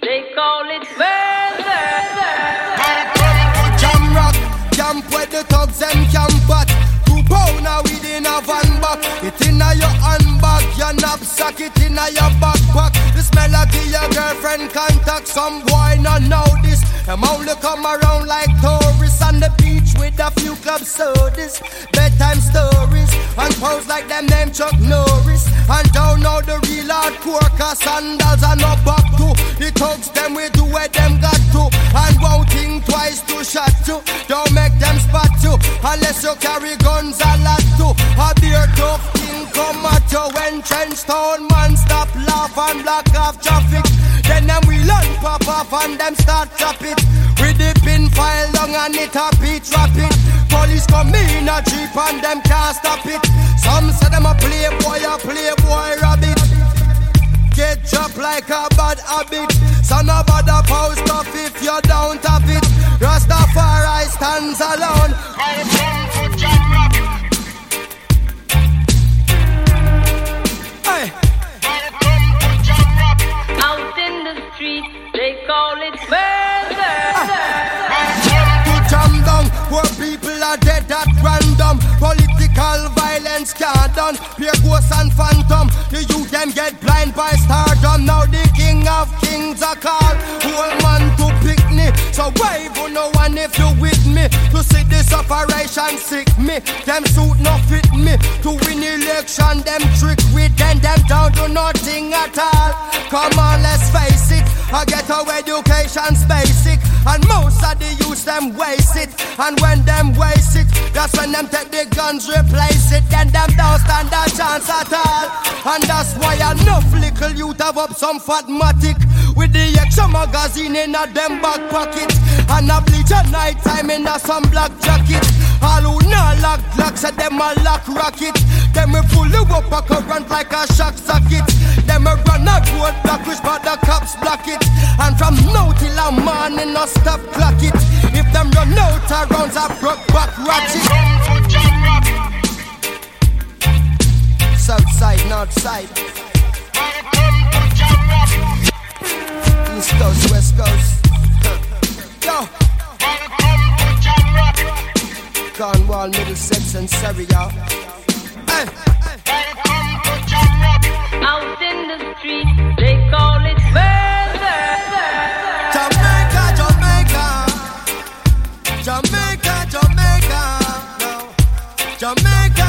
they call it murder. Jam rock, camp where the thugs and camp at. Two pounder within a van back. It inna your handbag, your knapsack, it inna your backpack. This melody your girlfriend contact. Some boy not know this. Them only come around like tourists on the beach with a few club sodas, bedtime stories, and pose like them name Chuck Norris. And don't know the real hardcore, cause sandals are not back to. The thugs them we do where them got to, and won't think twice to shot you. Don't make them spot you, unless you carry guns a lot too. A beer tough king come at you when trench town man stop laugh and block off traffic. Then them we learn pop off and them start chop it. With the pin file long and it a beat rapid. Police come in a jeep and them can't stop it. Some say them a playboy, a playboy rabbit. Get dropped like a bad habit. So no bother post up if you don't have it. Rastafari stands alone. Poor people are dead at random. Political violence can't done. Pure ghosts and phantom. The youth them get blind by stardom. Now the king of kings are called. Whole man to picnic. So wave on no one if you with me? To see this operation sick me. Them suit no fit me. To win election them trick with them. Them down to nothing at all. Come on I get our education's basic And most of the youth them waste it. And when them waste it That's when them take the guns replace it. Then them don't stand a chance at all. And that's why enough little youth have up some fatmatic. With the extra magazine in a them back pocket. And a bleach at night time in a some black jacket. All who not lock say them a lock rocket. Them we pull you up a current like a shock socket and me no stop clock it. If them run out of rounds, I broke back ratchet. South side, north side. East coast, west coast. Yo. Cornwall, Middlesex, and Surrey, y'all. Hey. Out in the street. Jamaica.